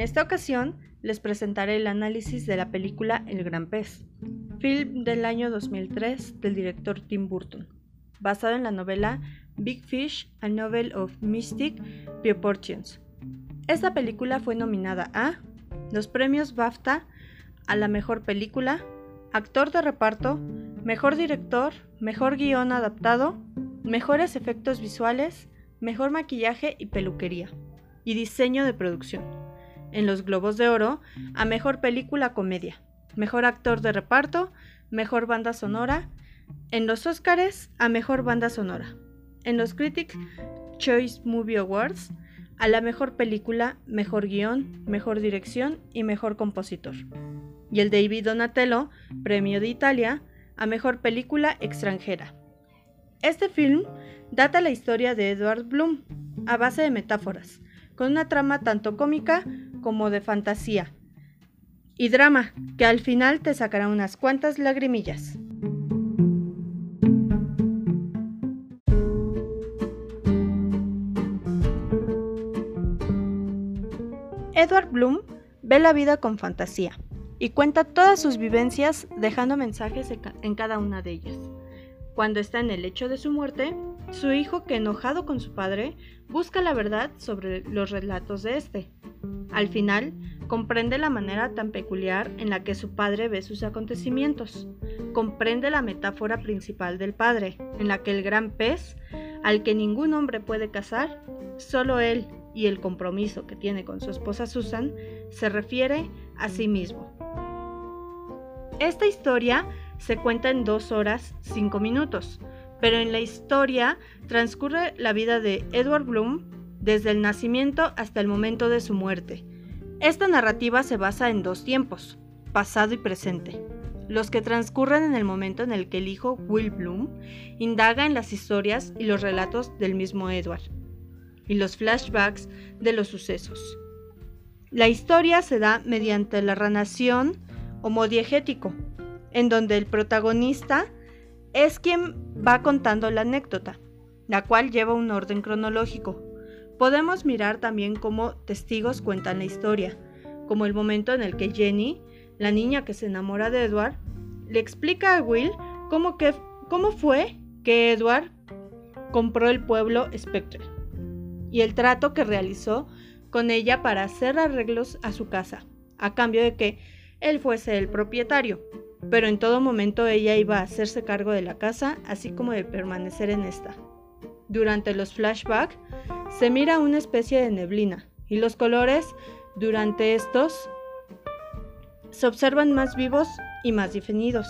En esta ocasión les presentaré el análisis de la película El Gran Pez, film del año 2003 del director Tim Burton, basado en la novela Big Fish, a Novel of Mystic Proportions. Esta película fue nominada a los premios BAFTA a la mejor película, actor de reparto, mejor director, mejor guion adaptado, mejores efectos visuales, mejor maquillaje y peluquería, y diseño de producción. En los Globos de Oro, a mejor película comedia, mejor actor de reparto, mejor banda sonora. En los Oscars, a mejor banda sonora. En los Critics Choice Movie Awards, a la mejor película, mejor guion, mejor dirección y mejor compositor. Y el David Donatello, Premio de Italia, a mejor película extranjera. Este film data la historia de Edward Bloom, a base de metáforas, con una trama tanto cómica como de fantasía. Y drama, que al final te sacará unas cuantas lagrimillas. Edward Bloom ve la vida con fantasía y cuenta todas sus vivencias dejando mensajes en cada una de ellas. Cuando está en el lecho de su muerte, su hijo, que enojado con su padre, busca la verdad sobre los relatos de este. Al final, comprende la manera tan peculiar en la que su padre ve sus acontecimientos. Comprende la metáfora principal del padre, en la que el gran pez, al que ningún hombre puede cazar, solo él y el compromiso que tiene con su esposa Susan, se refiere a sí mismo. Esta historia se cuenta en dos horas cinco minutos, pero en la historia transcurre la vida de Edward Bloom desde el nacimiento hasta el momento de su muerte. Esta narrativa se basa en dos tiempos, pasado y presente, los que transcurren en el momento en el que el hijo Will Bloom indaga en las historias y los relatos del mismo Edward, y los flashbacks de los sucesos. La historia se da mediante la ranación homodiegético, en donde el protagonista es quien va contando la anécdota, la cual lleva un orden cronológico. Podemos mirar también cómo testigos cuentan la historia, como el momento en el que Jenny, la niña que se enamora de Edward, le explica a Will cómo, que, cómo fue que Edward compró el pueblo Spectre y el trato que realizó con ella para hacer arreglos a su casa, a cambio de que él fuese el propietario pero en todo momento ella iba a hacerse cargo de la casa, así como de permanecer en esta. Durante los flashbacks se mira una especie de neblina y los colores durante estos se observan más vivos y más definidos,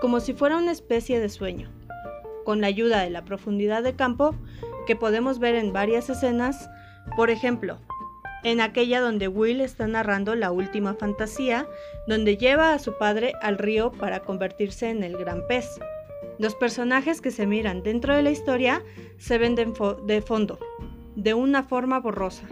como si fuera una especie de sueño. Con la ayuda de la profundidad de campo que podemos ver en varias escenas, por ejemplo, en aquella donde Will está narrando la última fantasía, donde lleva a su padre al río para convertirse en el gran pez. Los personajes que se miran dentro de la historia se ven de, fondo, de una forma borrosa.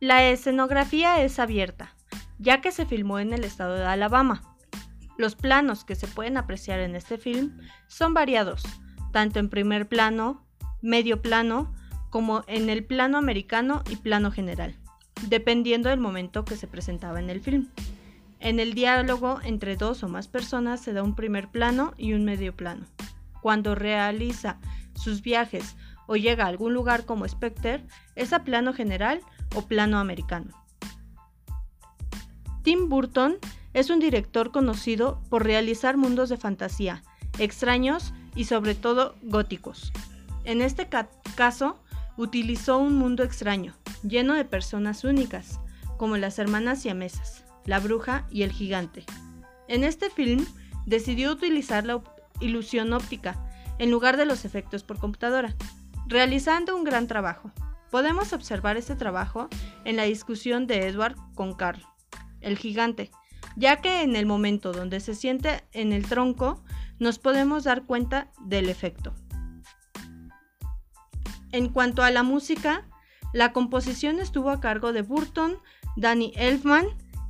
La escenografía es abierta, ya que se filmó en el estado de Alabama. Los planos que se pueden apreciar en este film son variados, tanto en primer plano, medio plano, como en el plano americano y plano general, dependiendo del momento que se presentaba en el film. En el diálogo entre dos o más personas se da un primer plano y un medio plano. Cuando realiza sus viajes o llega a algún lugar como Spectre, es a plano general o plano americano. Tim Burton es un director conocido por realizar mundos de fantasía, extraños y sobre todo góticos. En este caso, utilizó un mundo extraño, lleno de personas únicas, como las hermanas siamesas, la bruja y el gigante. En este film decidió utilizar la ilusión óptica en lugar de los efectos por computadora, realizando un gran trabajo. Podemos observar este trabajo en la discusión de Edward con Carl, el gigante, ya que en el momento donde se siente en el tronco nos podemos dar cuenta del efecto. En cuanto a la música, la composición estuvo a cargo de Burton, Danny Elfman,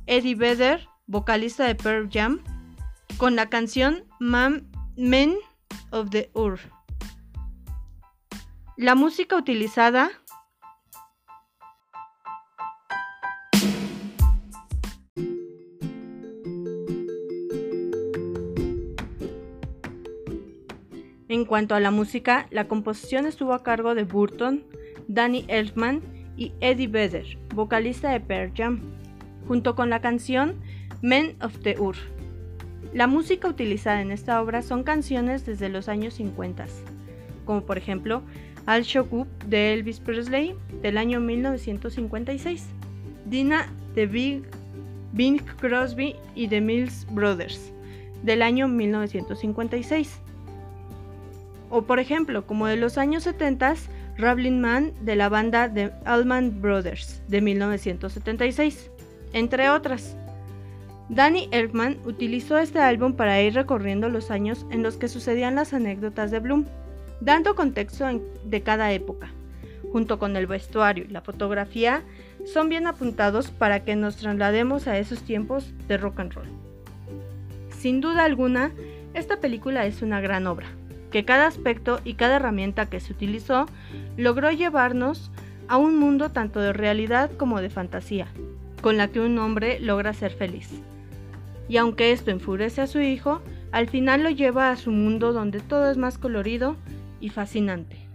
Eddie Vedder, vocalista de Pearl Jam, con la canción Men of the Ur. La música utilizada En cuanto a la música, la composición estuvo a cargo de Burton, Danny Elfman y Eddie Vedder, vocalista de Pearl Jam, junto con la canción Men of the Ur. La música utilizada en esta obra son canciones desde los años 50, como por ejemplo Al Shock Up de Elvis Presley del año 1956, Dina de Big, Bing Crosby y The Mills Brothers del año 1956, o por ejemplo, como de los años 70, Rabbling Man de la banda The Allman Brothers de 1976, entre otras. Danny Elfman utilizó este álbum para ir recorriendo los años en los que sucedían las anécdotas de Bloom, dando contexto de cada época. Junto con el vestuario y la fotografía, son bien apuntados para que nos traslademos a esos tiempos de rock and roll. Sin duda alguna, esta película es una gran obra, que cada aspecto y cada herramienta que se utilizó logró llevarnos a un mundo tanto de realidad como de fantasía, con la que un hombre logra ser feliz. Y aunque esto enfurece a su hijo, al final lo lleva a su mundo donde todo es más colorido y fascinante.